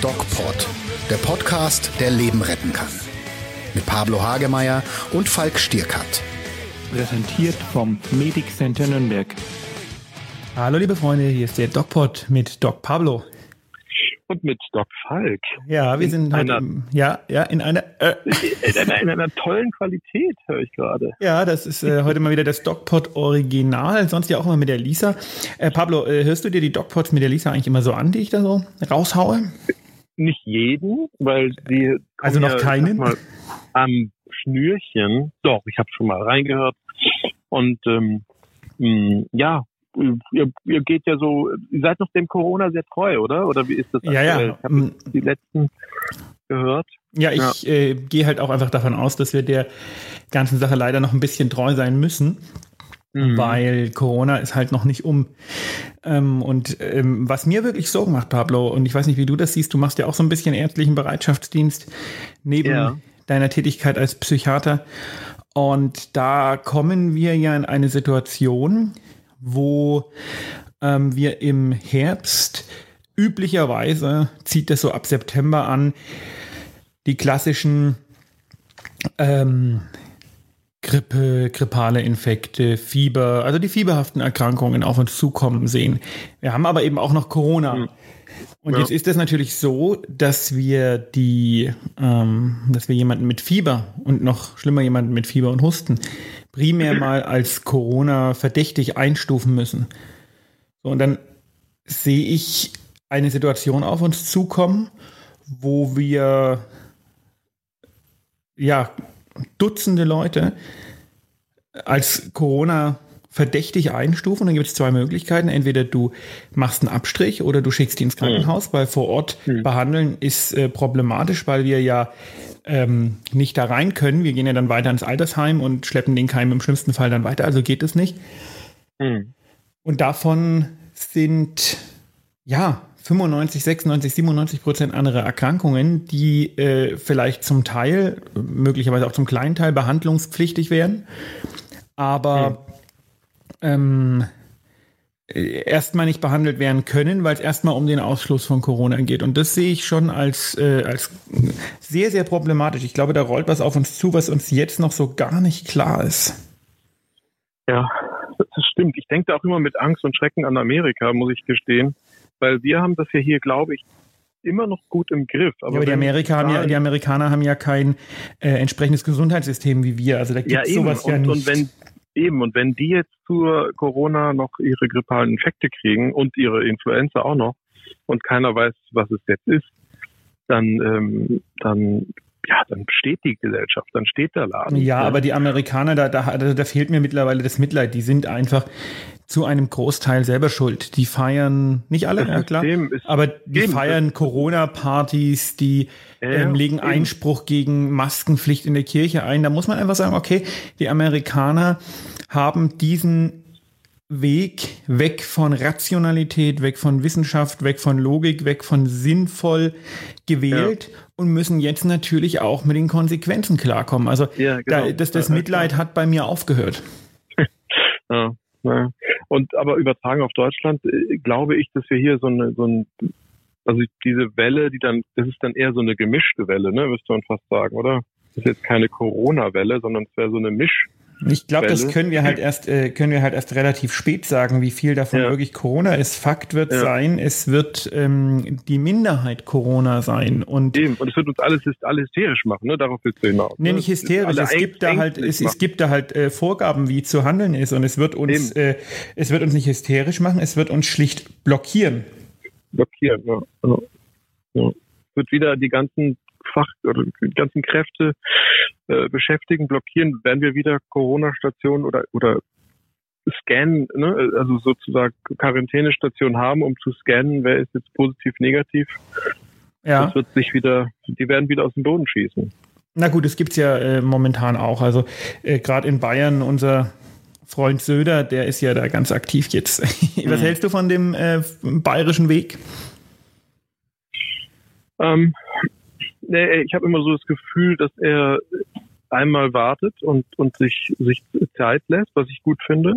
DocPod, der Podcast, der Leben retten kann. Mit Pablo Hagemeyer und Falk Stierkat. Präsentiert vom Medic Center Nürnberg. Hallo liebe Freunde, hier ist der DocPod mit Doc Pablo. Und mit Doc Falk. Ja, wir sind heute einer, ja, ja, in einer, äh, in einer, in einer tollen Qualität, höre ich gerade. Ja, das ist äh, heute mal wieder das DocPod Original, sonst ja auch immer mit der Lisa. Äh, Pablo, äh, hörst du dir die DocPods mit der Lisa eigentlich immer so an, die ich da so raushaue? Nicht jeden, weil die Also noch ja, keinen? Mal, am Schnürchen. Doch, ich habe schon mal reingehört. Und ähm, mh, ja, ihr, ihr geht ja so, ihr seid noch dem Corona sehr treu, oder? Oder wie ist das? Ja, ja. Ich habe die letzten gehört. Ja, ich Äh, gehe halt auch einfach davon aus, dass wir der ganzen Sache leider noch ein bisschen treu sein müssen. Mhm. Weil Corona ist halt noch nicht um. Ähm, und ähm, was mir wirklich Sorgen macht, Pablo, und ich weiß nicht, wie du das siehst, du machst ja auch so ein bisschen ärztlichen Bereitschaftsdienst neben Ja. deiner Tätigkeit als Psychiater. Und da kommen wir ja in eine Situation, wo ähm, wir im Herbst üblicherweise, zieht das so ab September an, die klassischen ähm, Grippe, grippale Infekte, Fieber, also die fieberhaften Erkrankungen auf uns zukommen sehen. Wir haben aber eben auch noch Corona. Und Ja. jetzt ist es natürlich so, dass wir die, ähm, dass wir jemanden mit Fieber und noch schlimmer jemanden mit Fieber und Husten primär mal als Corona verdächtig einstufen müssen. So, und dann sehe ich eine Situation auf uns zukommen, wo wir ja Dutzende Leute als Corona verdächtig einstufen. Dann gibt es zwei Möglichkeiten. Entweder du machst einen Abstrich oder du schickst die ins Krankenhaus, weil vor Ort behandeln ist äh, problematisch, weil wir ja ähm, nicht da rein können. Wir gehen ja dann weiter ins Altersheim und schleppen den Keim im schlimmsten Fall dann weiter. Also geht es nicht. Mhm. Und davon sind ja 95, 96, 97 Prozent andere Erkrankungen, die äh, vielleicht zum Teil, möglicherweise auch zum kleinen Teil behandlungspflichtig wären, aber ähm, äh, erstmal nicht behandelt werden können, weil es erstmal um den Ausschluss von Corona geht. Und das sehe ich schon als, äh, als sehr, sehr problematisch. Ich glaube, da rollt was auf uns zu, was uns jetzt noch so gar nicht klar ist. Ja, das stimmt. Ich denke da auch immer mit Angst und Schrecken an Amerika, muss ich gestehen. Weil wir haben das ja hier, glaube ich, immer noch gut im Griff. Aber, ja, aber die, Amerika haben ja, die Amerikaner haben ja kein äh, entsprechendes Gesundheitssystem wie wir. Also da gibt ja, es eben. sowas ja und, nicht. und wenn eben. Und wenn die jetzt zur Corona noch ihre grippalen Infekte kriegen und ihre Influenza auch noch und keiner weiß, was es jetzt ist, dann ähm, dann ja, dann steht die Gesellschaft, dann steht der Laden. ja, Ne? aber die Amerikaner, da, da, da fehlt mir mittlerweile das Mitleid. Die sind einfach zu einem Großteil selber schuld. Die feiern, nicht alle, ja klar, aber die eben, feiern Corona-Partys, die Ja, ähm, legen eben. Einspruch gegen Maskenpflicht in der Kirche ein. Da muss man einfach sagen, okay, die Amerikaner haben diesen Weg weg von Rationalität, weg von Wissenschaft, weg von Logik, weg von sinnvoll gewählt und müssen jetzt natürlich auch mit den Konsequenzen klarkommen. Also Ja, da, genau. das, das Ja, ja, Mitleid hat bei mir aufgehört. Ja, ja. Und aber übertragen auf Deutschland äh, glaube ich, dass wir hier so eine, so ein, also diese Welle, die dann, das ist dann eher so eine gemischte Welle, ne, müsste man fast sagen, oder? Das ist jetzt keine Corona-Welle, sondern es wäre so eine Misch. Ich glaube, das können wir halt erst, äh, können wir halt erst relativ spät sagen, wie viel davon Ja. wirklich Corona ist. Fakt wird Ja. sein, es wird ähm, die Minderheit Corona sein. Und Eben. Und es wird uns alles, alle hysterisch machen, ne? Darauf willst du hinaus. Ne? nicht hysterisch. Es gibt da halt, es, es gibt da halt äh, Vorgaben, wie zu handeln ist. Und es wird uns, Eben. äh, es wird uns nicht hysterisch machen, es wird uns schlicht blockieren. blockieren. Ja. Ja. Ja. Es wird wieder die ganzen Fach oder die ganzen Kräfte äh, beschäftigen, blockieren, werden wir wieder Corona-Stationen oder oder scannen, ne? also sozusagen Quarantänestationen haben, um zu scannen, wer ist jetzt positiv, negativ. Ja. Das wird sich wieder, die werden wieder aus dem Boden schießen. Na gut, es gibt's ja äh, momentan auch. Also äh, gerade in Bayern, unser Freund Söder, der ist ja da ganz aktiv jetzt. Was hältst du von dem äh, bayerischen Weg? Ähm, nee, ich habe immer so das Gefühl, dass er einmal wartet und, und sich, sich Zeit lässt, was ich gut finde.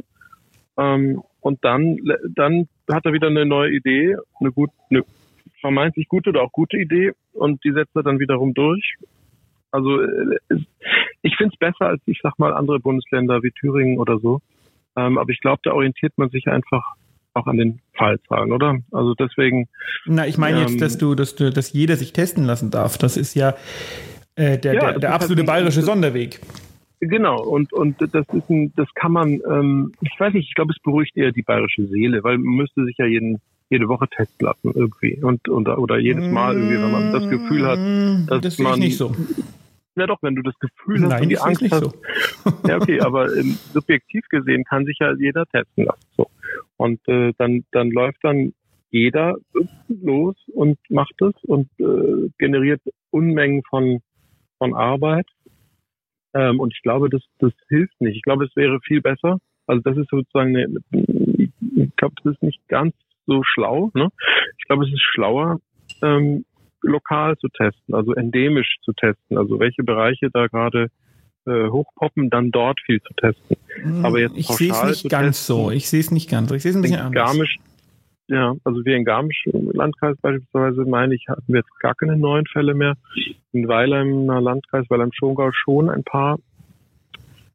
Ähm, und dann, dann hat er wieder eine neue Idee, eine gut, eine vermeintlich gute oder auch gute Idee und die setzt er dann wiederum durch. Also äh, ich finde es besser als ich sag mal andere Bundesländer wie Thüringen oder so. Ähm, aber ich glaube, da orientiert man sich einfach auch an den Fallzahlen, oder? Also deswegen. Na, ich meine ähm, jetzt, dass du, dass du, dass jeder sich testen lassen darf. Das ist ja äh, der, ja, der, der absolute halt bayerische Sonderweg. Genau, und, und das ist ein, das kann man, ähm, ich weiß nicht, ich glaube, es beruhigt eher die bayerische Seele, weil man müsste sich ja jeden, jede Woche testen lassen irgendwie. Und, und oder jedes Mal irgendwie, wenn man das Gefühl hat, mm, dass das man. nicht so. Ja doch, wenn du das Gefühl hast Nein, und die Angst hast. So. Ja, okay, aber ähm, subjektiv gesehen kann sich ja jeder testen lassen. So. Und äh, dann, dann läuft dann jeder los und macht es und äh, generiert Unmengen von, von Arbeit ähm, und ich glaube, das, das hilft nicht. Ich glaube, es wäre viel besser. Also das ist sozusagen, eine, ich glaube, das ist nicht ganz so schlau. Ne? Ich glaube, es ist schlauer, ähm, lokal zu testen, also endemisch zu testen. Also welche Bereiche da gerade äh, hochpoppen, dann dort viel zu testen. Hm, Aber jetzt ich sehe es nicht ganz testen, so. Ich sehe es nicht ganz. so. Ich sehe es ein bisschen anders. Garmisch, ja, also wir in Garmisch im Landkreis beispielsweise, meine ich, hatten wir jetzt gar keine neuen Fälle mehr. In Weilheimer Landkreis, Weilheim-Schongau schon ein paar.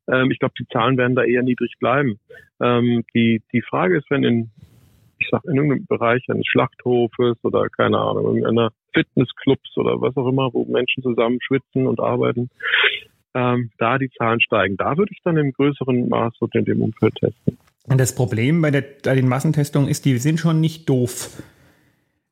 Ähm, ich glaube, die Zahlen werden da eher niedrig bleiben. Ähm, die, die Frage ist, wenn in, ich sag, in irgendeinem Bereich eines Schlachthofes oder keine Ahnung, irgendeiner Fitnessclubs oder was auch immer, wo Menschen zusammen schwitzen und arbeiten, ähm, da die Zahlen steigen. Da würde ich dann im größeren Maß und in dem Umfeld testen. Und das Problem bei, der, bei den Massentestungen ist, die sind schon nicht doof.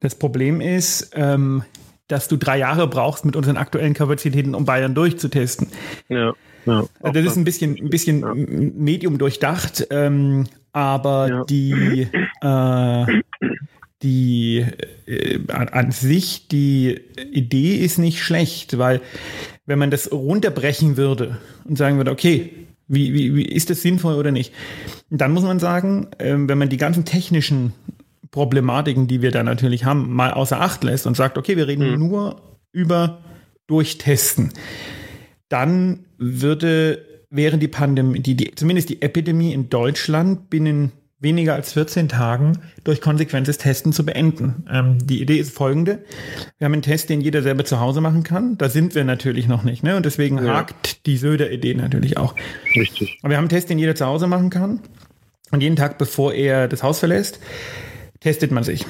Das Problem ist, ähm, dass du drei Jahre brauchst mit unseren aktuellen Kapazitäten, um Bayern durchzutesten. Ja. Ja, also das ist ein bisschen, ein bisschen ja. medium durchdacht, ähm, aber ja. die, äh, die äh, an, an, sich die Idee ist nicht schlecht, weil wenn man das runterbrechen würde und sagen würde, okay, wie, wie, wie ist das sinnvoll oder nicht? Dann muss man sagen, ähm, wenn man die ganzen technischen Problematiken, die wir da natürlich haben, mal außer Acht lässt und sagt, okay, wir reden mhm. nur über Durchtesten, dann würde, wären die Pandemie, die, die, zumindest die Epidemie in Deutschland binnen weniger als 14 Tagen durch konsequentes Testen zu beenden. Ähm, die Idee ist folgende. Wir haben einen Test, den jeder selber zu Hause machen kann. Da sind wir natürlich noch nicht. Ne? Und deswegen ja. hakt die Söder-Idee natürlich auch. Richtig. Aber wir haben einen Test, den jeder zu Hause machen kann. Und jeden Tag, bevor er das Haus verlässt, testet man sich.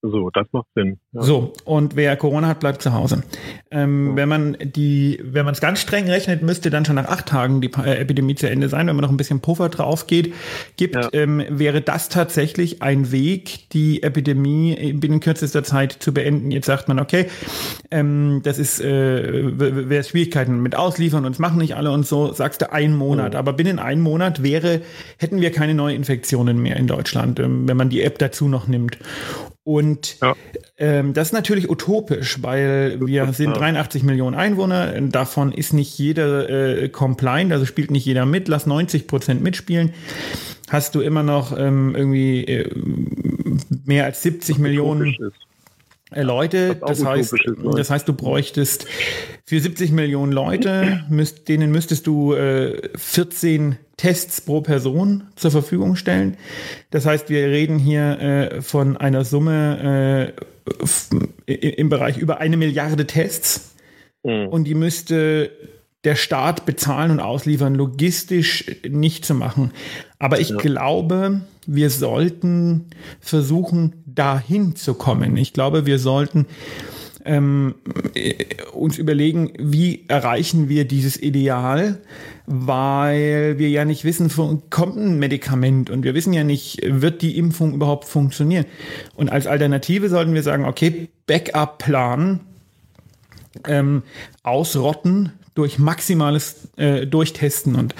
So, das macht Sinn. Ja. So, und wer Corona hat, bleibt zu Hause. Ähm, ja. Wenn man die, wenn man es ganz streng rechnet, müsste dann schon nach acht Tagen die äh, Epidemie zu Ende sein. Wenn man noch ein bisschen Puffer drauf geht, gibt, ja. ähm, wäre das tatsächlich ein Weg, die Epidemie binnen kürzester Zeit zu beenden. Jetzt sagt man, okay, ähm, das ist, äh, wäre Schwierigkeiten mit Ausliefern und es machen nicht alle und so, sagst du ein Monat. Aber binnen einem Monat wäre, hätten wir keine Neuinfektionen mehr in Deutschland, ähm, wenn man die App dazu noch nimmt. Und ja. ähm, das ist natürlich utopisch, weil wir sind 83 Millionen Einwohner, davon ist nicht jeder äh, compliant, also spielt nicht jeder mit, lass 90 Prozent mitspielen. Hast du immer noch ähm, irgendwie äh, mehr als 70 Millionen äh, Leute. Das heißt, das heißt, du bräuchtest für 70 Millionen Leute, müsst, denen müsstest du äh, 14 Tests pro Person zur Verfügung stellen. Das heißt, wir reden hier äh, von einer Summe äh, im Bereich über eine Milliarde Tests. Mhm. Und die müsste der Staat bezahlen und ausliefern, logistisch nicht zu machen. Aber ich ja. glaube, wir sollten versuchen, dahin zu kommen. Ich glaube, wir sollten ähm, uns überlegen, wie erreichen wir dieses Ideal, weil wir ja nicht wissen, kommt ein Medikament und wir wissen ja nicht, wird die Impfung überhaupt funktionieren. Und als Alternative sollten wir sagen, okay, Backup-Plan, ähm, ausrotten durch maximales äh, Durchtesten. Und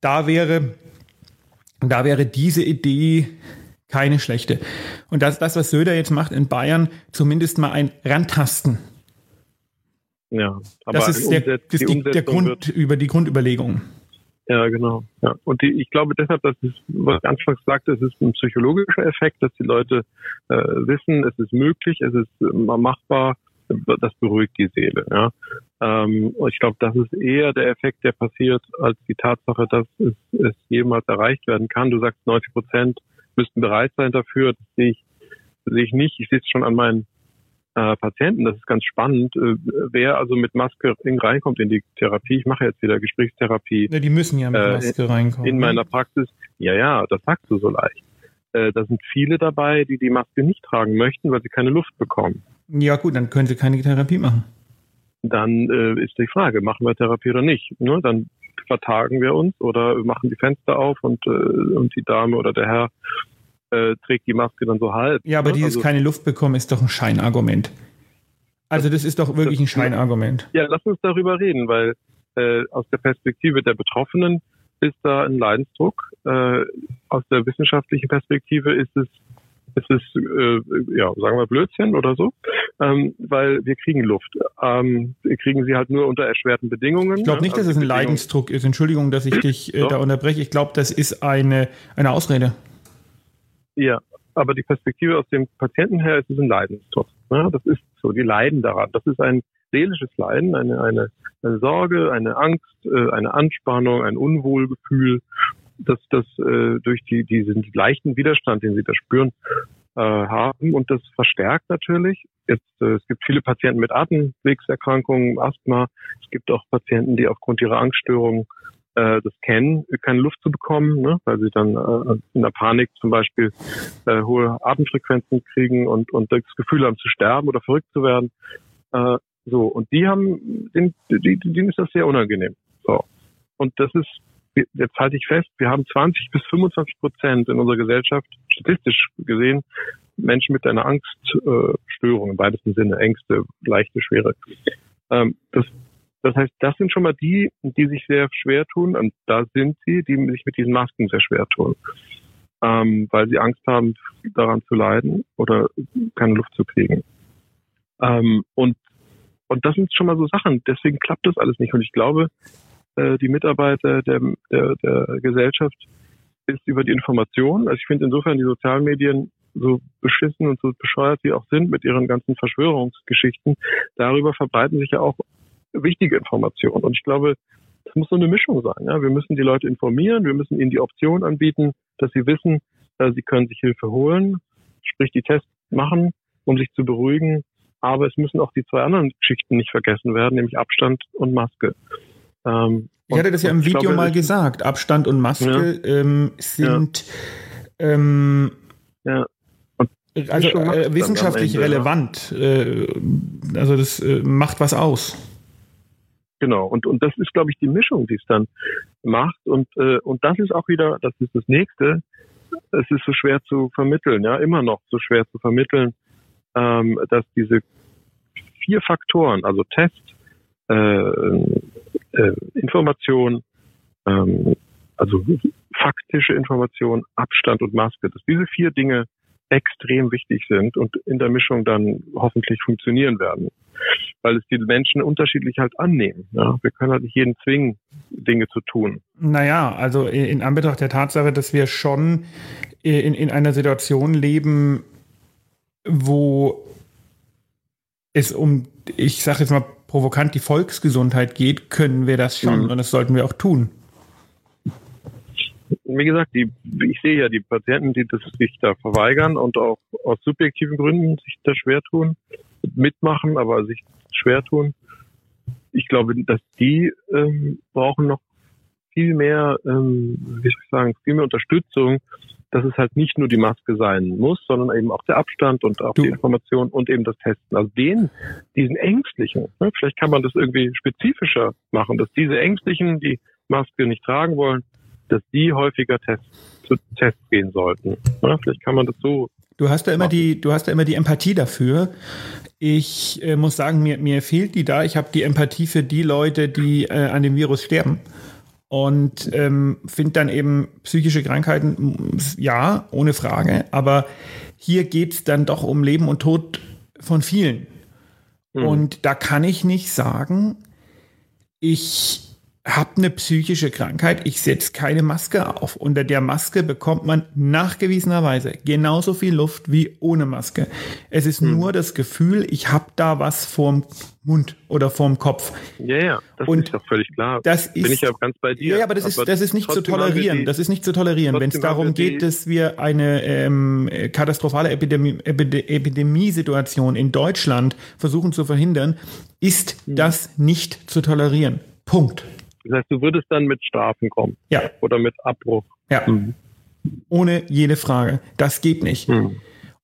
da wäre, da wäre diese Idee keine schlechte. Und das, das, was Söder jetzt macht in Bayern, zumindest mal ein Rantasten. Ja, aber das ist, der, das ist die, der Grund über die Grundüberlegung. Ja, genau. Ja. Und die, ich glaube deshalb, dass es, was ich anfangs sagte, es ist ein psychologischer Effekt, dass die Leute äh, wissen, es ist möglich, es ist äh, machbar, das beruhigt die Seele. Ja. Ähm, und ich glaube, das ist eher der Effekt, der passiert, als die Tatsache, dass es, es jemals erreicht werden kann. Du sagst 90 Prozent müssten bereit sein dafür. Das sehe ich, sehe ich nicht. Ich sehe es schon an meinen äh, Patienten. Das ist ganz spannend. Äh, wer also mit Maske reinkommt in die Therapie, ich mache jetzt wieder Gesprächstherapie. Ja, die müssen ja mit äh, Maske reinkommen. In ne? meiner Praxis, ja, ja, das sagst du so leicht. Äh, da sind viele dabei, die die Maske nicht tragen möchten, weil sie keine Luft bekommen. Ja gut, dann können sie keine Therapie machen. Dann äh, ist die Frage, machen wir Therapie oder nicht? Ne? Dann vertagen wir uns oder machen die Fenster auf und, äh, und die Dame oder der Herr äh, trägt die Maske dann so halb. Ja, aber ne? dieses Also- keine Luft bekommen ist doch ein Scheinargument. Also das ist doch wirklich ein Scheinargument. Ja, lass uns darüber reden, weil äh, aus der Perspektive der Betroffenen ist da ein Leidensdruck. Äh, aus der wissenschaftlichen Perspektive ist es ist es äh, ja sagen wir Blödsinn oder so, ähm, weil wir kriegen Luft. Ähm, wir kriegen sie halt nur unter erschwerten Bedingungen. Ich glaube nicht, dass Also es ein die Bedingungen- Leidensdruck ist. Entschuldigung, dass ich dich äh, da unterbreche. Ich glaube, das ist eine, eine Ausrede. Ja, aber die Perspektive aus dem Patienten her ist es ein Leidensdruck. Ne? Das ist so, die leiden daran. Das ist ein seelisches Leiden, eine, eine, eine Sorge, eine Angst, äh, eine Anspannung, ein Unwohlgefühl, das das äh, durch die diesen leichten Widerstand, den sie da spüren, äh, haben und das verstärkt natürlich. Jetzt äh, es gibt viele Patienten mit Atemwegserkrankungen, Asthma. Es gibt auch Patienten, die aufgrund ihrer Angststörungen äh, das kennen, keine Luft zu bekommen, ne, weil sie dann äh, in der Panik zum Beispiel äh, hohe Atemfrequenzen kriegen und, und das Gefühl haben zu sterben oder verrückt zu werden. Äh, so, und die haben, denen, denen ist das sehr unangenehm. So. Und das ist, jetzt halte ich fest, wir haben 20 bis 25 Prozent in unserer Gesellschaft, statistisch gesehen, Menschen mit einer Angststörung, äh, im weitesten Sinne, Ängste, leichte, schwere. Ähm, das das heißt, das sind schon mal die, die sich sehr schwer tun. Und da sind sie, die sich mit diesen Masken sehr schwer tun. Ähm, weil sie Angst haben, daran zu leiden oder keine Luft zu kriegen. Ähm, und, und das sind schon mal so Sachen. Deswegen klappt das alles nicht. Und ich glaube, äh, die Mitarbeiter der, der, der Gesellschaft ist über die Information. Also ich finde insofern die sozialen Medien so beschissen und so bescheuert sie auch sind mit ihren ganzen Verschwörungsgeschichten, darüber verbreiten sich ja auch wichtige Informationen. Und ich glaube, das muss so eine Mischung sein. Ja? Wir müssen die Leute informieren, wir müssen ihnen die Option anbieten, dass sie wissen, äh, sie können sich Hilfe holen, sprich die Tests machen, um sich zu beruhigen. Aber es müssen auch die zwei anderen Geschichten nicht vergessen werden, nämlich Abstand und Maske. Ähm, Ich hatte das ja im Video glaube, mal es- gesagt. Abstand und Maske ähm, sind ähm, Ja. Also äh, wissenschaftlich Ende, relevant. Äh, also das äh, macht was aus. Genau, und, und das ist, glaube ich, die Mischung, die es dann macht. Und, äh, und das ist auch wieder, das ist das Nächste, es ist so schwer zu vermitteln, ja, immer noch so schwer zu vermitteln, ähm, dass diese vier Faktoren, also Test, äh, äh, Information, ähm, also faktische Information, Abstand und Maske, dass diese vier Dinge extrem wichtig sind und in der Mischung dann hoffentlich funktionieren werden. Weil es die Menschen unterschiedlich halt annehmen. Ja? Wir können halt nicht jeden zwingen, Dinge zu tun. Naja, also in, Anbetracht der Tatsache, dass wir schon in, in einer Situation leben, wo es um, ich sage jetzt mal provokant, die Volksgesundheit geht, können wir das schon Mhm. und das sollten wir auch tun. Wie gesagt, die, ich sehe ja die Patienten, die das sich da verweigern und auch aus subjektiven Gründen sich da schwer tun, mitmachen, aber sich schwer tun. Ich glaube, dass die ähm, brauchen noch viel mehr, ähm, wie soll ich sagen, viel mehr Unterstützung, dass es halt nicht nur die Maske sein muss, sondern eben auch der Abstand und auch Du- die Information und eben das Testen. Also den, diesen Ängstlichen, ne, vielleicht kann man das irgendwie spezifischer machen, dass diese Ängstlichen, die Maske nicht tragen wollen, dass die häufiger Tests, zu Tests gehen sollten. Ja, vielleicht kann man das so. Du hast da immer die, du hast da immer die Empathie dafür. Ich äh, muss sagen, mir, mir fehlt die da. Ich habe die Empathie für die Leute, die äh, an dem Virus sterben. Und ähm, finde dann eben psychische Krankheiten, ja, ohne Frage. Aber hier geht es dann doch um Leben und Tod von vielen. Mhm. Und da kann ich nicht sagen, ich habe eine psychische Krankheit, ich setze keine Maske auf. Unter der Maske bekommt man nachgewiesenerweise genauso viel Luft wie ohne Maske. Es ist hm. nur das Gefühl, ich habe da was vorm Mund oder vorm Kopf. Ja, ja, das Und ist doch völlig klar. Das ist, Bin ich ja ganz bei dir. Ja, aber das ist, das ist nicht zu tolerieren. Die, das ist nicht zu tolerieren, wenn es darum geht, dass wir eine ähm, katastrophale Epidemie, Epidemiesituation in Deutschland versuchen zu verhindern, ist hm. das nicht zu tolerieren. Punkt. Das heißt, du würdest dann mit Strafen kommen. Ja. Oder mit Abbruch. Ja. Mhm. Ohne jede Frage. Das geht nicht. Mhm.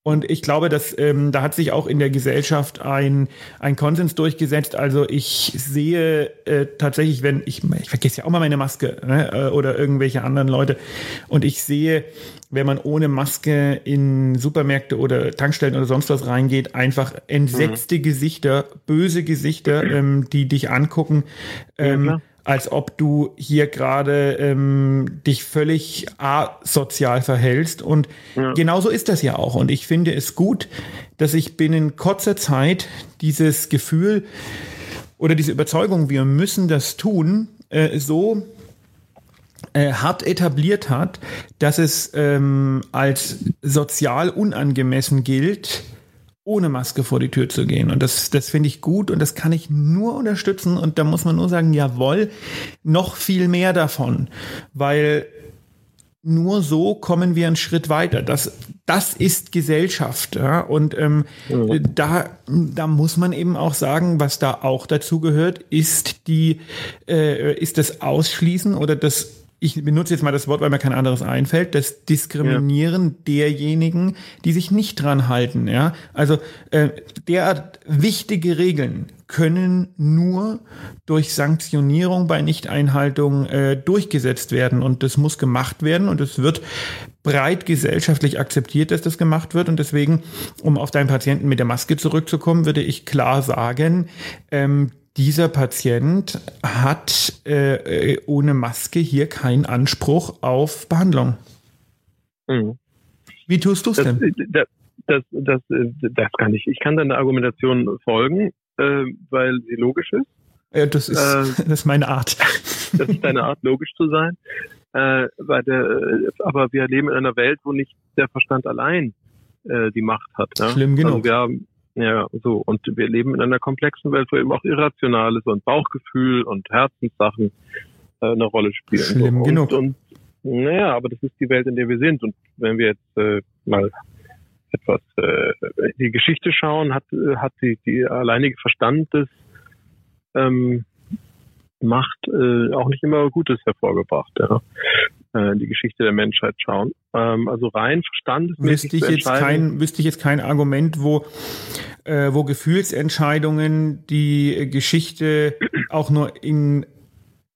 Und ich glaube, dass ähm, da hat sich auch in der Gesellschaft ein, ein Konsens durchgesetzt. Also ich sehe äh, tatsächlich, wenn ich, ich vergesse ja auch mal meine Maske ne, äh, oder irgendwelche anderen Leute, und ich sehe, wenn man ohne Maske in Supermärkte oder Tankstellen oder sonst was reingeht, einfach entsetzte mhm. Gesichter, böse Gesichter, ähm, die dich angucken. Ähm, ja, als ob du hier gerade ähm, dich völlig asozial verhältst. Und ja. genauso ist das ja auch. Und ich finde es gut, dass ich binnen kurzer Zeit dieses Gefühl oder diese Überzeugung, wir müssen das tun, äh, so äh, hart etabliert hat, dass es ähm, als sozial unangemessen gilt, ohne Maske vor die Tür zu gehen. Und das, das finde ich gut und das kann ich nur unterstützen. Und da muss man nur sagen, jawohl, noch viel mehr davon. Weil nur so kommen wir einen Schritt weiter. Das, das ist Gesellschaft. Ja? Und ähm, ja. da, da muss man eben auch sagen, was da auch dazu gehört, ist die, äh, ist das Ausschließen oder das ich benutze jetzt mal das Wort, weil mir kein anderes einfällt, das Diskriminieren ja. derjenigen, die sich nicht dran halten. Ja? Also äh, derart wichtige Regeln können nur durch Sanktionierung bei Nichteinhaltung äh, durchgesetzt werden. Und das muss gemacht werden und es wird breit gesellschaftlich akzeptiert, dass das gemacht wird. Und deswegen, um auf deinen Patienten mit der Maske zurückzukommen, würde ich klar sagen, ähm, dieser Patient hat äh, äh, ohne Maske hier keinen Anspruch auf Behandlung. Mhm. Wie tust du es denn? Das, das, das, das, kann ich. Ich kann deiner Argumentation folgen, äh, weil sie logisch ist. Ja, das, ist äh, das ist meine Art. Das ist deine Art, logisch zu sein. Äh, weil der, aber wir leben in einer Welt, wo nicht der Verstand allein äh, die Macht hat. Ja? Schlimm genug. Also wir haben, ja, so. Und wir leben in einer komplexen Welt, wo eben auch Irrationales und Bauchgefühl und Herzenssachen äh, eine Rolle spielen. Schlimm und, genug. Und, naja, aber das ist die Welt, in der wir sind. Und wenn wir jetzt äh, mal etwas äh, die Geschichte schauen, hat, hat die, die alleinige Verstand des ähm, Macht äh, auch nicht immer Gutes hervorgebracht. Ja. Äh, die Geschichte der Menschheit schauen. Ähm, also rein verstandesmäßig wüsste ich jetzt kein wüsste ich jetzt kein Argument, wo äh, wo Gefühlsentscheidungen die Geschichte auch nur in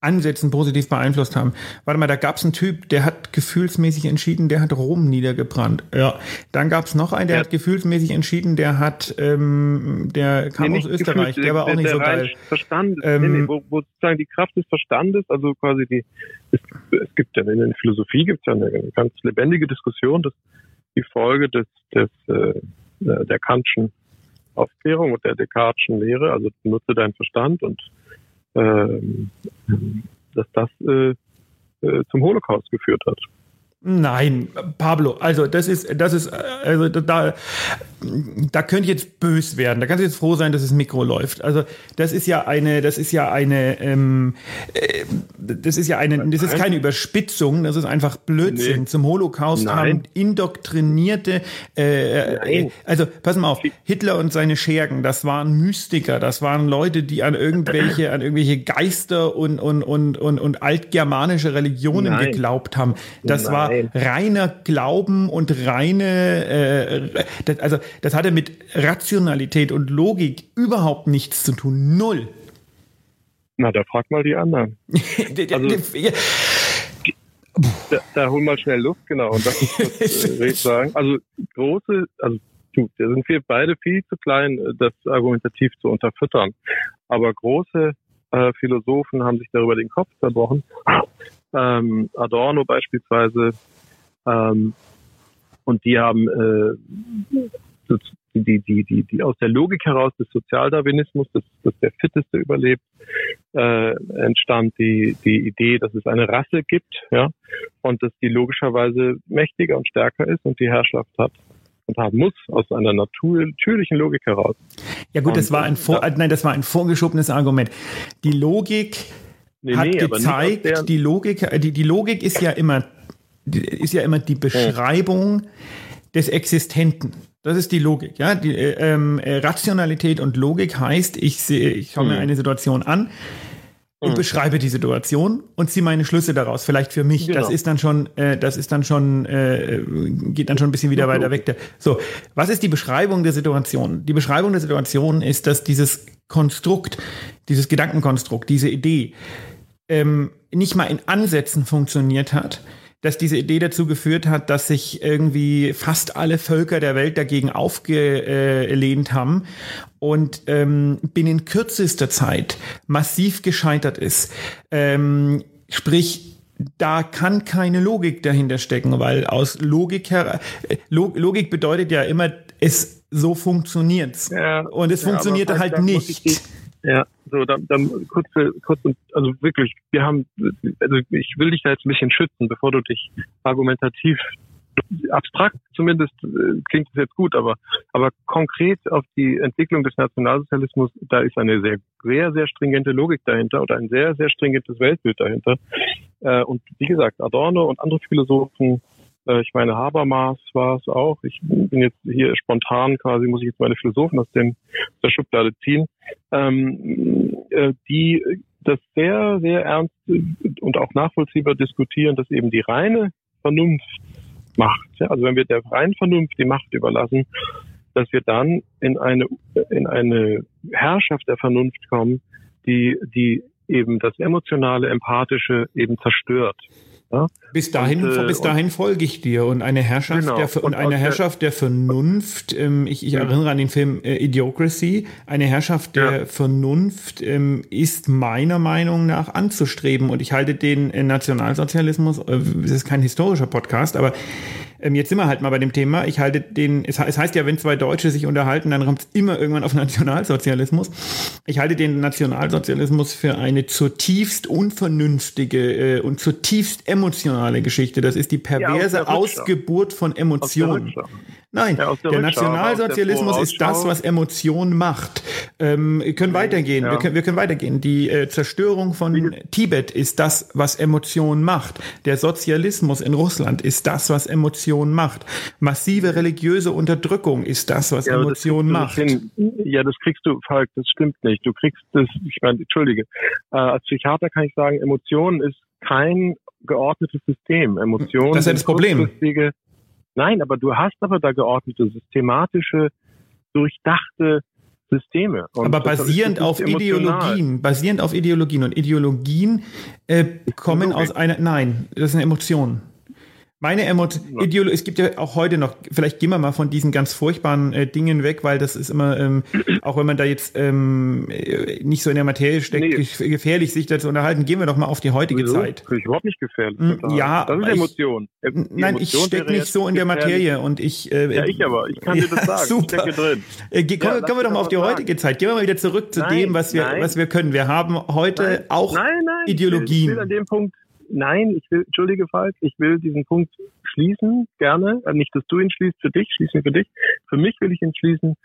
Ansätzen positiv beeinflusst haben. Warte mal, da gab es einen Typ, der hat gefühlsmäßig entschieden, der hat Rom niedergebrannt. Ja. Dann gab es noch einen, der ja. hat gefühlsmäßig entschieden, der hat, ähm, der kam nee, aus Österreich, der war auch nicht so geil. Verstandes, ähm, nee, nee, wo, wo sozusagen die Kraft des Verstandes, also quasi die, es, es gibt ja in der Philosophie gibt es ja eine ganz lebendige Diskussion, dass die Folge des, des äh, der Kantschen Aufklärung und der Descartes'schen Lehre, also nutze deinen Verstand und dass das äh, äh, zum Holocaust geführt hat. Nein, Pablo, also das ist, das ist, also da, da könnte ich jetzt bös werden. Da kannst du jetzt froh sein, dass das Mikro läuft. Also das ist ja eine, das ist ja eine, ähm, äh, das ist ja eine, das ist keine Überspitzung, das ist einfach Blödsinn. Nee. Zum Holocaust Nein. haben indoktrinierte, äh, äh, also pass mal auf, Hitler und seine Schergen, das waren Mystiker, das waren Leute, die an irgendwelche, an irgendwelche Geister und und und und, und altgermanische Religionen Nein. geglaubt haben. Das Nein. war reiner Glauben und reine, äh, das, also das hatte mit Rationalität und Logik überhaupt nichts zu tun. Null. Na, da frag mal die anderen. also, da, da hol mal schnell Luft, genau. Und das ist, was äh, sagen. Also große, also da sind wir beide viel zu klein, das argumentativ zu unterfüttern. Aber große äh, Philosophen haben sich darüber den Kopf zerbrochen ähm, Adorno beispielsweise. Ähm, und die haben äh, die, die, die, die aus der Logik heraus des Sozialdarwinismus, dass, dass der Fitteste überlebt, äh, entstand die, die Idee, dass es eine Rasse gibt, ja, und dass die logischerweise mächtiger und stärker ist und die Herrschaft hat und haben muss aus einer natürlichen Logik heraus. Ja gut, das war ein Vor ja. nein, das war ein vorgeschobenes Argument. Die Logik nee, hat nee, gezeigt, die Logik, die, die Logik ist ja immer ist ja immer die Beschreibung des Existenten. Das ist die Logik, ja. Die äh, ähm, äh, Rationalität und Logik heißt, ich sehe, ich schaue mir mhm. eine Situation an und mhm. beschreibe die Situation und ziehe meine Schlüsse daraus. Vielleicht für mich. Genau. Das ist dann schon, äh, das ist dann schon, äh, geht dann schon ein bisschen wieder weiter weg. So, was ist die Beschreibung der Situation? Die Beschreibung der Situation ist, dass dieses Konstrukt, dieses Gedankenkonstrukt, diese Idee ähm, nicht mal in Ansätzen funktioniert hat dass diese Idee dazu geführt hat, dass sich irgendwie fast alle Völker der Welt dagegen aufgelehnt haben und ähm, binnen kürzester Zeit massiv gescheitert ist. Ähm, sprich, da kann keine Logik dahinter stecken, weil aus Logik her, äh, Logik bedeutet ja immer, es so funktioniert's. Ja, und es ja, funktionierte halt nicht. Ja, so, dann, dann kurz, kurz, also wirklich, wir haben, also ich will dich da jetzt ein bisschen schützen, bevor du dich argumentativ abstrakt zumindest äh, klingt es jetzt gut, aber aber konkret auf die Entwicklung des Nationalsozialismus, da ist eine sehr sehr sehr stringente Logik dahinter oder ein sehr sehr stringentes Weltbild dahinter. Äh, und wie gesagt, Adorno und andere Philosophen ich meine, Habermas war es auch. Ich bin jetzt hier spontan quasi, muss ich jetzt meine Philosophen aus, dem, aus der Schublade ziehen, ähm, äh, die das sehr, sehr ernst und auch nachvollziehbar diskutieren, dass eben die reine Vernunft macht. Ja? Also wenn wir der reinen Vernunft die Macht überlassen, dass wir dann in eine, in eine Herrschaft der Vernunft kommen, die, die eben das emotionale, empathische eben zerstört. Ja? Bis dahin, und, äh, bis dahin folge ich dir und eine Herrschaft genau. der und, eine Herrschaft der Vernunft. Ähm, ich, ich erinnere an den Film äh, Idiocracy. Eine Herrschaft der ja. Vernunft ähm, ist meiner Meinung nach anzustreben und ich halte den äh, Nationalsozialismus. Äh, das ist kein historischer Podcast, aber ähm, jetzt sind wir halt mal bei dem Thema. Ich halte den, es, es heißt ja, wenn zwei Deutsche sich unterhalten, dann kommt es immer irgendwann auf Nationalsozialismus. Ich halte den Nationalsozialismus für eine zutiefst unvernünftige äh, und zutiefst emotionale Geschichte. Das ist die perverse ja, Ausgeburt von Emotionen. Nein, ja, der, der Nationalsozialismus der ist das, was Emotionen macht. Ähm, wir können weitergehen. Ja. Wir, können, wir können weitergehen. Die äh, Zerstörung von Tibet ist das, was Emotionen macht. Der Sozialismus in Russland ist das, was Emotionen macht. Massive religiöse Unterdrückung ist das, was ja, Emotionen macht. Ja, das kriegst du, Falk, das stimmt nicht. Du kriegst das, ich meine, entschuldige, äh, als Psychiater kann ich sagen, Emotionen ist kein geordnetes System. Emotionen das ist ja das Problem. Nein, aber du hast aber da geordnete, systematische, durchdachte Systeme. Und aber basierend auf Ideologien, basierend auf Ideologien. Und Ideologien äh, kommen aus einer, nein, das ist eine Emotion. Meine Emotion, Ideologie, es gibt ja auch heute noch, vielleicht gehen wir mal von diesen ganz furchtbaren äh, Dingen weg, weil das ist immer, ähm, auch wenn man da jetzt ähm, äh, nicht so in der Materie steckt, nee. gefährlich sich dazu unterhalten, gehen wir doch mal auf die heutige Wieso? Zeit. Das ist überhaupt nicht gefährlich. Total. Ja, das ist Emotion. Ich, nein, Emotion ich stecke nicht so in der Materie und ich. Äh, ja, ich aber, ich kann dir das sagen. Super. Ich drin. Äh, kommen, ja, kommen wir doch mal auf die sagen. heutige Zeit. Gehen wir mal wieder zurück zu nein, dem, was wir, nein. was wir können. Wir haben heute nein, auch Ideologien. Ich will an dem Punkt nein, ich will, entschuldige Falk, ich will diesen Punkt schließen, gerne. Äh, nicht, dass du ihn schließt für dich, schließe ihn für dich. Für mich will ich ihn schließen,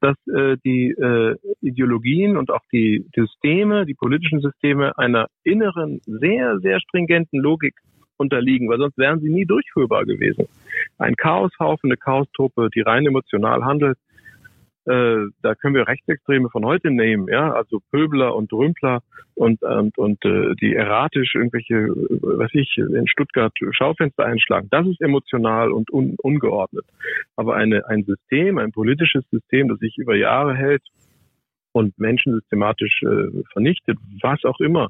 dass äh, die äh, Ideologien und auch die Systeme, die politischen Systeme einer inneren, sehr, sehr stringenten Logik unterliegen, weil sonst wären sie nie durchführbar gewesen. Ein Chaoshaufen, eine Chaostruppe, die rein emotional handelt, äh, da können wir Rechtsextreme von heute nehmen, ja, also Pöbler und Rümpler und und und äh, die erratisch irgendwelche, äh, was ich, in Stuttgart Schaufenster einschlagen. Das ist emotional und un, ungeordnet. Aber eine ein System, ein politisches System, das sich über Jahre hält und Menschen systematisch äh, vernichtet, was auch immer,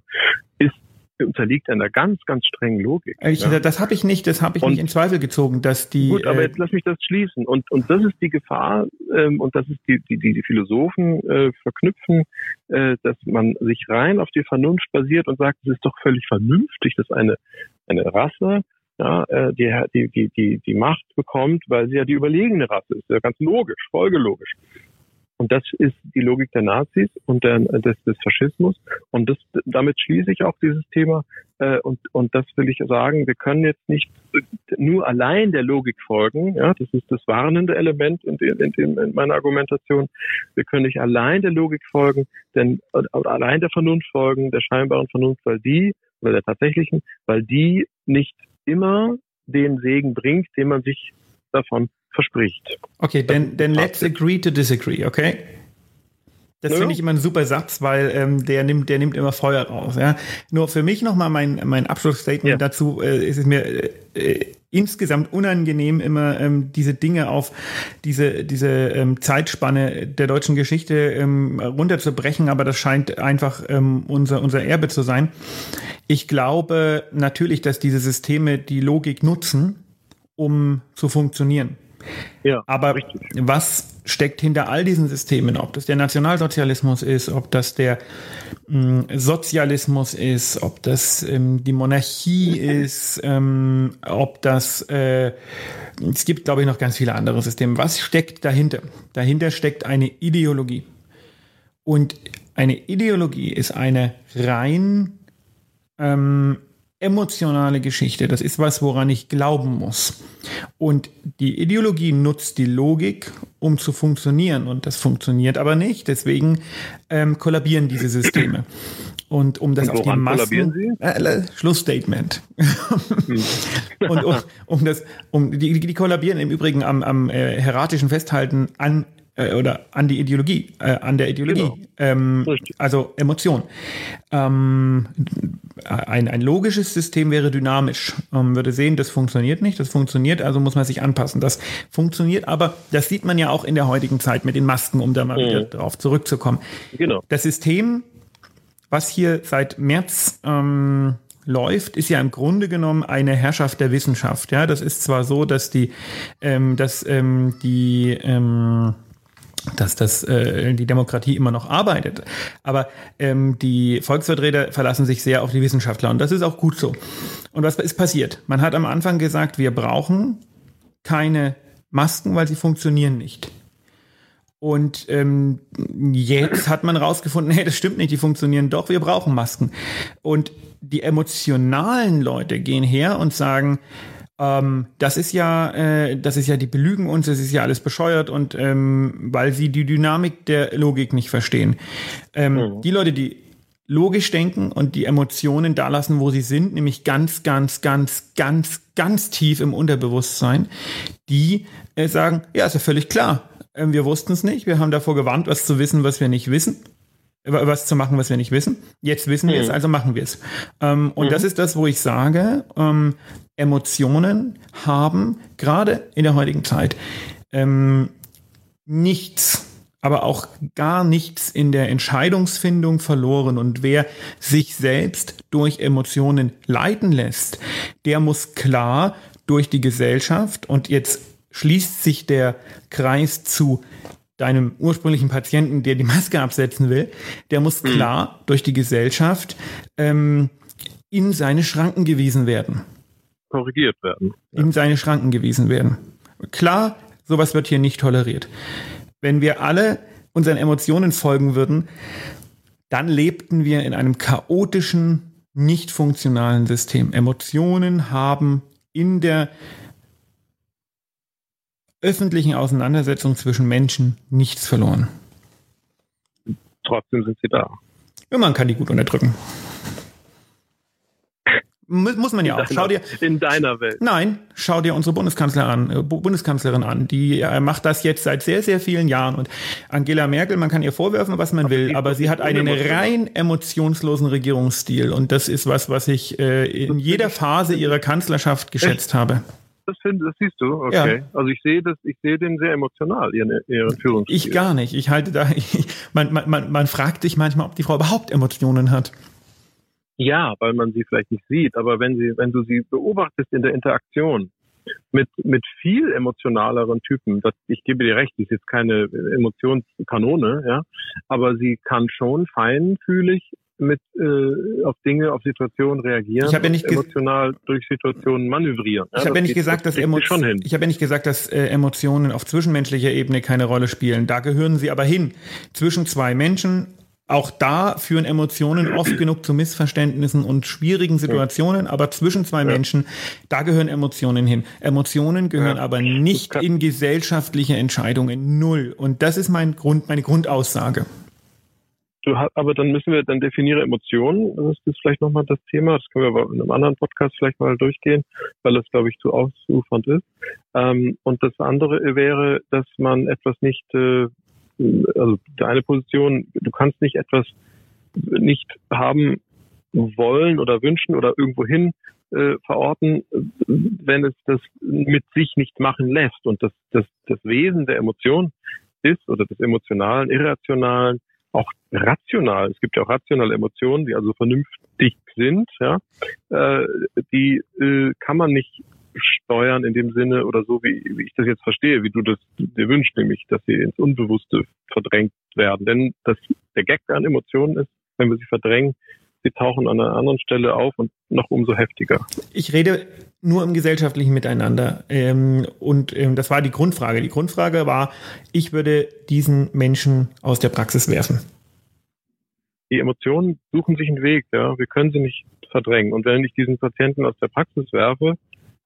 ist unterliegt einer ganz, ganz strengen Logik. Ich, ja. Das habe ich nicht, das habe ich und, nicht in Zweifel gezogen, dass die. Gut, aber äh, jetzt lass mich das schließen. Und und das ist die Gefahr ähm, und das ist die die die, die Philosophen äh, verknüpfen, äh, dass man sich rein auf die Vernunft basiert und sagt, es ist doch völlig vernünftig, dass eine eine Rasse ja, äh, die, die, die, die, die Macht bekommt, weil sie ja die überlegene Rasse ist. Ja, ganz logisch, folgelogisch. Und das ist die Logik der Nazis und der, des, des Faschismus. Und das, damit schließe ich auch dieses Thema. Äh, und, und das will ich sagen, wir können jetzt nicht nur allein der Logik folgen. Ja, das ist das warnende Element in, in, in, in meiner Argumentation. Wir können nicht allein der Logik folgen, denn allein der Vernunft folgen, der scheinbaren Vernunft, weil die, oder der tatsächlichen, weil die nicht immer den Segen bringt, den man sich davon verspricht. Okay, then, then let's agree to disagree, okay? Das ja. finde ich immer ein super Satz, weil ähm, der nimmt, der nimmt immer Feuer raus. Ja? Nur für mich nochmal mein, mein Abschlussstatement ja. dazu äh, ist es mir äh, äh, insgesamt unangenehm, immer ähm, diese Dinge auf diese, diese ähm, Zeitspanne der deutschen Geschichte ähm, runterzubrechen, aber das scheint einfach ähm, unser, unser Erbe zu sein. Ich glaube natürlich, dass diese Systeme die Logik nutzen, um zu funktionieren. Ja, Aber richtig. was steckt hinter all diesen Systemen? Ob das der Nationalsozialismus ist, ob das der mh, hm, Sozialismus ist, ob das ähm, die Monarchie ist, ähm, ob das, äh, es gibt, glaube ich, noch ganz viele andere Systeme. Was steckt dahinter? Dahinter steckt eine Ideologie. Und eine Ideologie ist eine rein ähm, emotionale Geschichte. Das ist was, woran ich glauben muss. Und die Ideologie nutzt die Logik, um zu funktionieren. Und das funktioniert aber nicht. Deswegen ähm, kollabieren diese Systeme. Und um das Und auf die Massen. Äh, Schlussstatement. Hm. und um, um das, um die, die kollabieren im Übrigen am, am äh, hierarchischen Festhalten an äh, oder an die Ideologie, äh, an der Ideologie, genau. ähm, also Emotion. Ähm, ein, ein logisches System wäre dynamisch, ähm, würde sehen, das funktioniert nicht, das funktioniert, also muss man sich anpassen. Das funktioniert, aber das sieht man ja auch in der heutigen Zeit mit den Masken, um da mal mhm. wieder drauf zurückzukommen. Genau. Das System, was hier seit März ähm, läuft, ist ja im Grunde genommen eine Herrschaft der Wissenschaft. Ja, das ist zwar so, dass die, ähm, dass ähm, die ähm, dass das äh, die Demokratie immer noch arbeitet. Aber ähm, die Volksvertreter verlassen sich sehr auf die Wissenschaftler und das ist auch gut so. Und was ist passiert? Man hat am Anfang gesagt, wir brauchen keine Masken, weil sie funktionieren nicht. Und ähm, jetzt hat man rausgefunden, hey, das stimmt nicht, die funktionieren doch, wir brauchen Masken. Und die emotionalen Leute gehen her und sagen, ähm, das ist ja, äh, das ist ja, die belügen uns, das ist ja alles bescheuert und ähm, weil sie die Dynamik der Logik nicht verstehen. Ähm, mhm. Die Leute, die logisch denken und die Emotionen da lassen, wo sie sind, nämlich ganz, ganz, ganz, ganz, ganz tief im Unterbewusstsein, die äh, sagen, ja, ist ja völlig klar. Ähm, wir wussten es nicht, wir haben davor gewarnt, was zu wissen, was wir nicht wissen was zu machen, was wir nicht wissen. Jetzt wissen wir es, mhm. also machen wir es. Ähm, und mhm. das ist das, wo ich sage, ähm, Emotionen haben gerade in der heutigen Zeit ähm, nichts, aber auch gar nichts in der Entscheidungsfindung verloren. Und wer sich selbst durch Emotionen leiten lässt, der muss klar durch die Gesellschaft und jetzt schließt sich der Kreis zu deinem ursprünglichen Patienten, der die Maske absetzen will, der muss mhm. klar durch die Gesellschaft ähm, in seine Schranken gewiesen werden. Korrigiert werden. Ja. In seine Schranken gewiesen werden. Klar, sowas wird hier nicht toleriert. Wenn wir alle unseren Emotionen folgen würden, dann lebten wir in einem chaotischen, nicht funktionalen System. Emotionen haben in der öffentlichen Auseinandersetzung zwischen Menschen nichts verloren. Trotzdem sind sie da. Ja, man kann die gut unterdrücken. Muss man ja auch. Schau dir in deiner Welt. Nein, schau dir unsere Bundeskanzler an, äh, Bundeskanzlerin an. Die äh, macht das jetzt seit sehr, sehr vielen Jahren. Und Angela Merkel, man kann ihr vorwerfen, was man will, aber sie hat einen rein emotionslosen Regierungsstil. Und das ist was, was ich äh, in jeder Phase ihrer Kanzlerschaft geschätzt habe das finde, das siehst du, okay. Ja. Also ich sehe das, ich sehe den sehr emotional, ihren, ihren Führungsstil. Ich gar nicht. Ich halte da, ich, man, man, man, man fragt sich manchmal, ob die Frau überhaupt Emotionen hat. Ja, weil man sie vielleicht nicht sieht, aber wenn sie, wenn du sie beobachtest in der Interaktion mit, mit viel emotionaleren Typen, das, ich gebe dir recht, sie ist jetzt keine Emotionskanone, ja, aber sie kann schon feinfühlig mit äh, auf Dinge, auf Situationen reagieren, ich ja nicht emotional durch Situationen manövrieren. Ja, ich habe ja nicht gesagt, dass Emotionen. Ich habe ja nicht gesagt, dass äh, Emotionen auf zwischenmenschlicher Ebene keine Rolle spielen. Da gehören sie aber hin. Zwischen zwei Menschen auch da führen Emotionen oft genug zu Missverständnissen und schwierigen Situationen, aber zwischen zwei ja. Menschen, da gehören Emotionen hin. Emotionen gehören ja. aber nicht in gesellschaftliche Entscheidungen. Null. Und das ist mein Grund, meine Grundaussage. Du hast, aber dann müssen wir, dann definiere Emotionen. Das ist vielleicht nochmal das Thema. Das können wir aber in einem anderen Podcast vielleicht mal durchgehen, weil das, glaube ich, zu ausufernd ist. Ähm, und das andere wäre, dass man etwas nicht äh, also deine Position, du kannst nicht etwas nicht haben wollen oder wünschen oder irgendwohin äh, verorten, wenn es das mit sich nicht machen lässt. Und das, das, das Wesen der Emotion ist oder des Emotionalen, Irrationalen, auch rational. Es gibt ja auch rationale Emotionen, die also vernünftig sind, ja. Äh, die äh, kann man nicht steuern in dem Sinne oder so, wie, wie ich das jetzt verstehe, wie du das dir wünschst, nämlich, dass sie ins Unbewusste verdrängt werden. Denn das, der Gag an Emotionen ist, wenn wir sie verdrängen, sie tauchen an einer anderen Stelle auf und noch umso heftiger. Ich rede nur im gesellschaftlichen Miteinander. Ähm, und ähm, das war die Grundfrage. Die Grundfrage war, ich würde diesen Menschen aus der Praxis werfen. Die Emotionen suchen sich einen Weg, ja. Wir können sie nicht verdrängen. Und wenn ich diesen Patienten aus der Praxis werfe,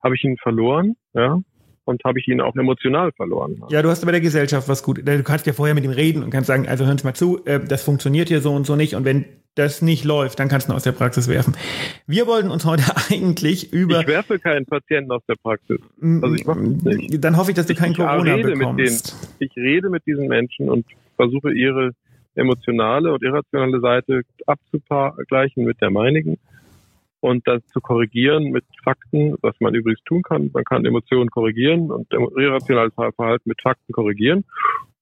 habe ich ihn verloren, ja, und habe ich ihn auch emotional verloren. Ja, du hast bei der Gesellschaft was gut. Du kannst ja vorher mit ihm reden und kannst sagen, also hören Sie mal zu, äh, das funktioniert hier so und so nicht. Und wenn das nicht läuft, dann kannst du ihn aus der Praxis werfen. Wir wollten uns heute eigentlich über. Ich werfe keinen Patienten aus der Praxis. Also ich mache nicht. Dann hoffe ich, dass du kein Corona bekommst. ich rede mit diesen Menschen und versuche ihre emotionale und irrationale Seite abzugleichen mit der meinigen und das zu korrigieren mit Fakten, was man übrigens tun kann. Man kann Emotionen korrigieren und irrationales Verhalten mit Fakten korrigieren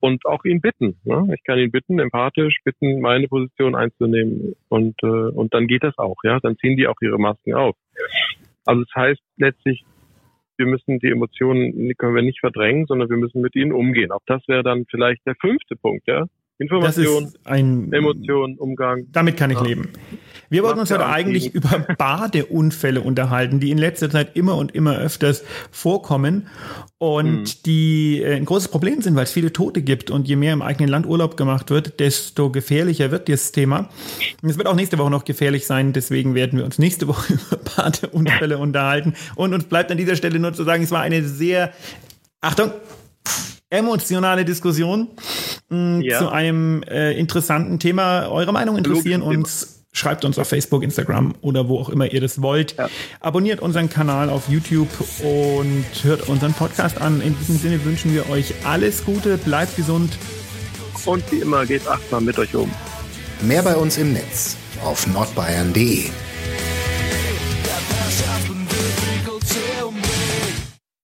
und auch ihn bitten. Ne? Ich kann ihn bitten, empathisch bitten, meine Position einzunehmen und äh, und dann geht das auch. Ja, dann ziehen die auch ihre Masken auf. Also das heißt letztlich, wir müssen die Emotionen die können wir nicht verdrängen, sondern wir müssen mit ihnen umgehen. Auch das wäre dann vielleicht der fünfte Punkt. Ja, Information, ein, Emotion, Umgang. Damit kann ich ja. leben. Wir wollten uns heute eigentlich über Badeunfälle unterhalten, die in letzter Zeit immer und immer öfters vorkommen und hm. die äh, ein großes Problem sind, weil es viele Tote gibt und je mehr im eigenen Land Urlaub gemacht wird, desto gefährlicher wird dieses Thema. Und es wird auch nächste Woche noch gefährlich sein, deswegen werden wir uns nächste Woche über Badeunfälle unterhalten und uns bleibt an dieser Stelle nur zu sagen, es war eine sehr Achtung emotionale Diskussion mh, mm, ja. zu einem äh, interessanten Thema. Eure Meinung interessieren uns. Schreibt uns auf Facebook, Instagram oder wo auch immer ihr das wollt. Ja. Abonniert unseren Kanal auf YouTube und hört unseren Podcast an. In diesem Sinne wünschen wir euch alles Gute, bleibt gesund. Und wie immer geht achtsam mit euch um. Mehr bei uns im Netz auf nordbayern.de.